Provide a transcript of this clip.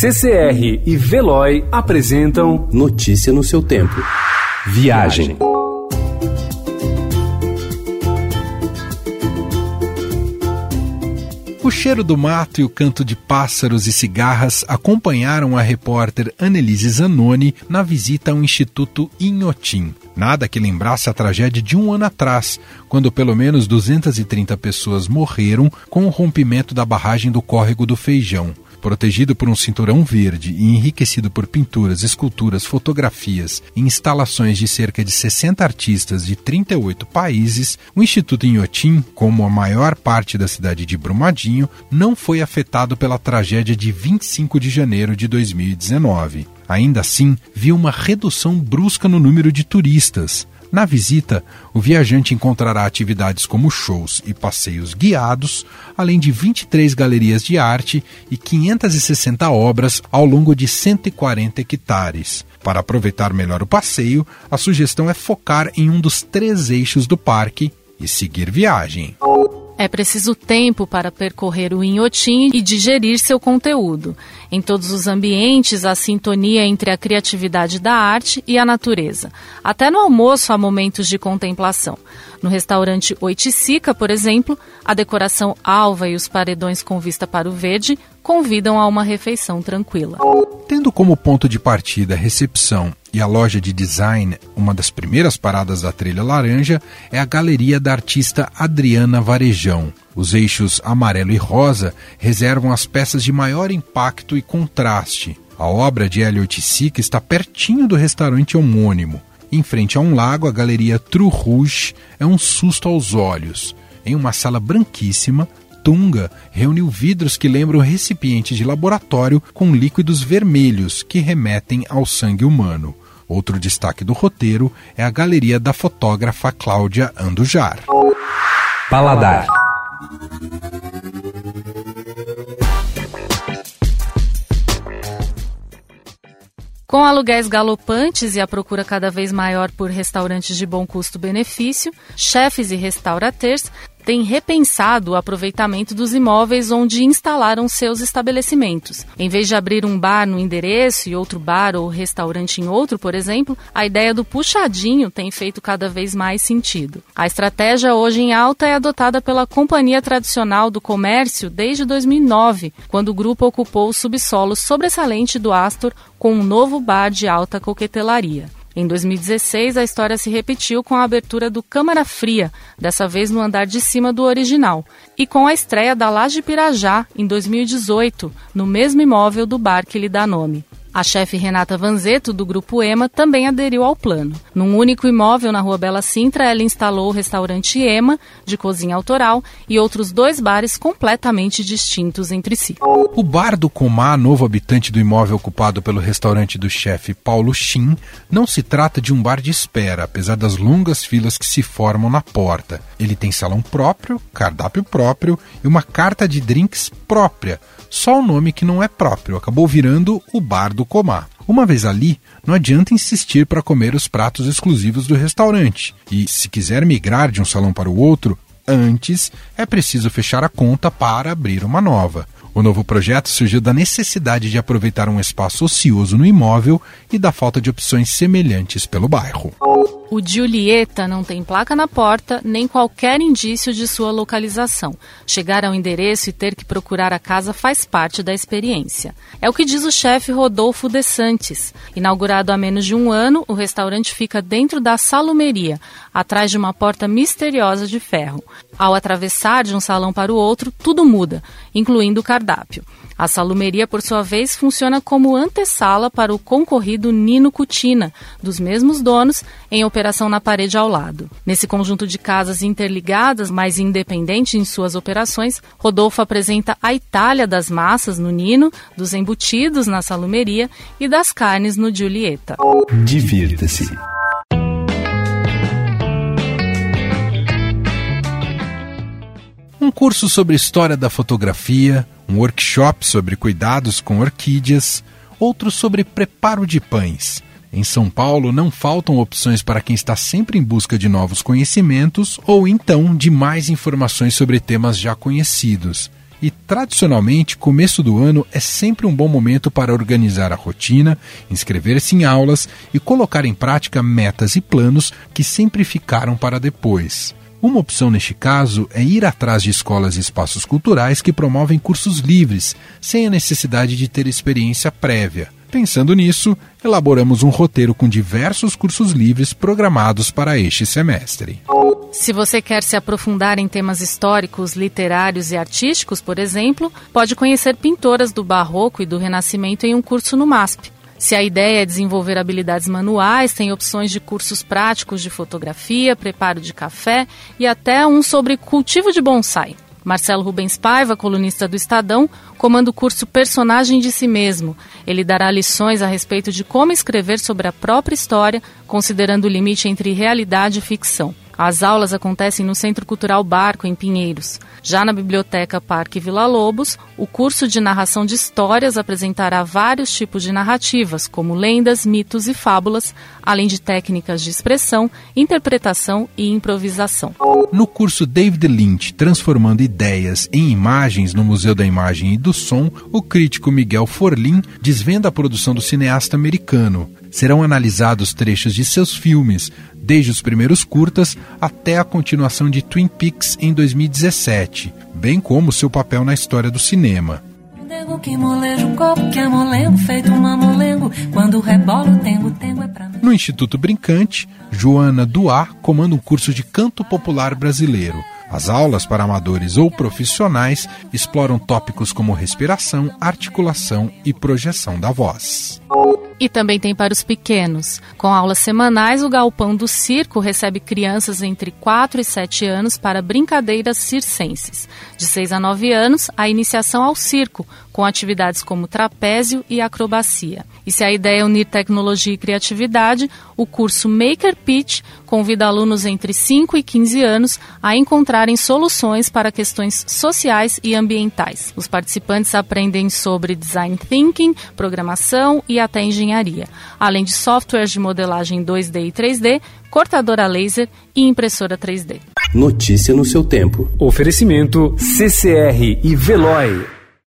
CCR e Veloy apresentam Notícia no seu tempo. Viagem. O cheiro do mato e o canto de pássaros e cigarras acompanharam a repórter Annelise Zanoni na visita ao Instituto Inhotim. Nada que lembrasse a tragédia de um ano atrás, quando pelo menos 230 pessoas morreram com o rompimento da barragem do Córrego do Feijão. Protegido por um cinturão verde e enriquecido por pinturas, esculturas, fotografias e instalações de cerca de 60 artistas de 38 países, o Instituto Inhotim, como a maior parte da cidade de Brumadinho, não foi afetado pela tragédia de 25 de janeiro de 2019. Ainda assim, viu uma redução brusca no número de turistas. Na visita, o viajante encontrará atividades como shows e passeios guiados, além de 23 galerias de arte e 560 obras ao longo de 140 hectares. Para aproveitar melhor o passeio, a sugestão é focar em um dos três eixos do parque e seguir viagem. É preciso tempo para percorrer o Inhotim e digerir seu conteúdo. Em todos os ambientes, a sintonia entre a criatividade da arte e a natureza. Até no almoço há momentos de contemplação. No restaurante Oiticica, por exemplo, a decoração alva e os paredões com vista para o verde convidam a uma refeição tranquila. Tendo como ponto de partida a recepção e a loja de design, uma das primeiras paradas da trilha laranja, é a galeria da artista Adriana Varejão. Os eixos amarelo e rosa reservam as peças de maior impacto e contraste. A obra de Hélio Oiticica está pertinho do restaurante homônimo. Em frente a um lago, a galeria True Rouge é um susto aos olhos. Em uma sala branquíssima, Tunga reuniu vidros que lembram recipientes de laboratório com líquidos vermelhos que remetem ao sangue humano. Outro destaque do roteiro é a galeria da fotógrafa Cláudia Andujar. Paladar. Com aluguéis galopantes e a procura cada vez maior por restaurantes de bom custo-benefício, chefes e restaurateurs têm repensado o aproveitamento dos imóveis onde instalaram seus estabelecimentos. Em vez de abrir um bar no endereço e outro bar ou restaurante em outro, por exemplo, a ideia do puxadinho tem feito cada vez mais sentido. A estratégia hoje em alta é adotada pela companhia tradicional do comércio desde 2009, quando o grupo ocupou o subsolo sobressalente do Astor com um novo bar de alta coquetelaria. Em 2016, a história se repetiu com a abertura do Câmara Fria, dessa vez no andar de cima do original, e com a estreia da Laje Pirajá, em 2018, no mesmo imóvel do bar que lhe dá nome. A chefe Renata Vanzeto, do Grupo EMA, também aderiu ao plano. Num único imóvel na Rua Bela Sintra, ela instalou o restaurante EMA, de cozinha autoral, e outros dois bares completamente distintos entre si. O Bar do Comá, novo habitante do imóvel ocupado pelo restaurante do chefe Paulo Chin, não se trata de um bar de espera, apesar das longas filas que se formam na porta. Ele tem salão próprio, cardápio próprio e uma carta de drinks própria. Só o nome que não é próprio acabou virando o Bar do Comá. Uma vez ali, não adianta insistir para comer os pratos exclusivos do restaurante. E se quiser migrar de um salão para o outro, antes é preciso fechar a conta para abrir uma nova. O novo projeto surgiu da necessidade de aproveitar um espaço ocioso no imóvel e da falta de opções semelhantes pelo bairro. O Giulietta não tem placa na porta nem qualquer indício de sua localização. Chegar ao endereço e ter que procurar a casa faz parte da experiência. É o que diz o chefe Rodolfo De Santis. Inaugurado há menos de um ano, o restaurante fica dentro da salumeria, atrás de uma porta misteriosa de ferro. Ao atravessar de um salão para o outro, tudo muda, incluindo o cardápio. A salumeria, por sua vez, funciona como antessala para o concorrido Nino Cutina, dos mesmos donos, em operação na parede ao lado. Nesse conjunto de casas interligadas, mas independente em suas operações, Rodolfo apresenta a Itália das massas no Nino, dos embutidos na salumeria e das carnes no Giulietta. Divirta-se. Um curso sobre história da fotografia, um workshop sobre cuidados com orquídeas, outro sobre preparo de pães. Em São Paulo não faltam opções para quem está sempre em busca de novos conhecimentos ou então de mais informações sobre temas já conhecidos. e, tradicionalmente, começo do ano é sempre um bom momento para organizar a rotina, inscrever-se em aulas e colocar em prática metas e planos que sempre ficaram para depois. Uma opção neste caso é ir atrás de escolas e espaços culturais que promovem cursos livres, sem a necessidade de ter experiência prévia. Pensando nisso, elaboramos um roteiro com diversos cursos livres programados para este semestre. Se você quer se aprofundar em temas históricos, literários e artísticos, por exemplo, pode conhecer pintoras do Barroco e do Renascimento em um curso no MASP. Se a ideia é desenvolver habilidades manuais, tem opções de cursos práticos de fotografia, preparo de café e até um sobre cultivo de bonsai. Marcelo Rubens Paiva, colunista do Estadão, comanda o curso Personagem de Si Mesmo. Ele dará lições a respeito de como escrever sobre a própria história, considerando o limite entre realidade e ficção. As aulas acontecem no Centro Cultural Barco, em Pinheiros. Já na Biblioteca Parque Vila Lobos, o curso de narração de histórias apresentará vários tipos de narrativas, como lendas, mitos e fábulas, além de técnicas de expressão, interpretação e improvisação. No curso David Lynch, Transformando Ideias em Imagens no Museu da Imagem e do Som, o crítico Miguel Forlin desvenda a produção do cineasta americano serão analisados trechos de seus filmes, desde os primeiros curtas até a continuação de Twin Peaks em 2017, bem como seu papel na história do cinema. No Instituto Brincante, Joana Duá comanda um curso de canto popular brasileiro. As aulas para amadores ou profissionais exploram tópicos como respiração, articulação e projeção da voz. E também tem para os pequenos. Com aulas semanais, o Galpão do Circo recebe crianças entre 4 e 7 anos para brincadeiras circenses. De 6 a 9 anos, a iniciação ao circo, com atividades como trapézio e acrobacia. E se a ideia é unir tecnologia e criatividade, o curso Maker Pitch convida alunos entre 5 e 15 anos a encontrarem soluções para questões sociais e ambientais. Os participantes aprendem sobre design thinking, programação e até engenharia, além de softwares de modelagem 2D e 3D, cortadora laser e impressora 3D. Notícia no seu tempo. Oferecimento CCR e Veloy.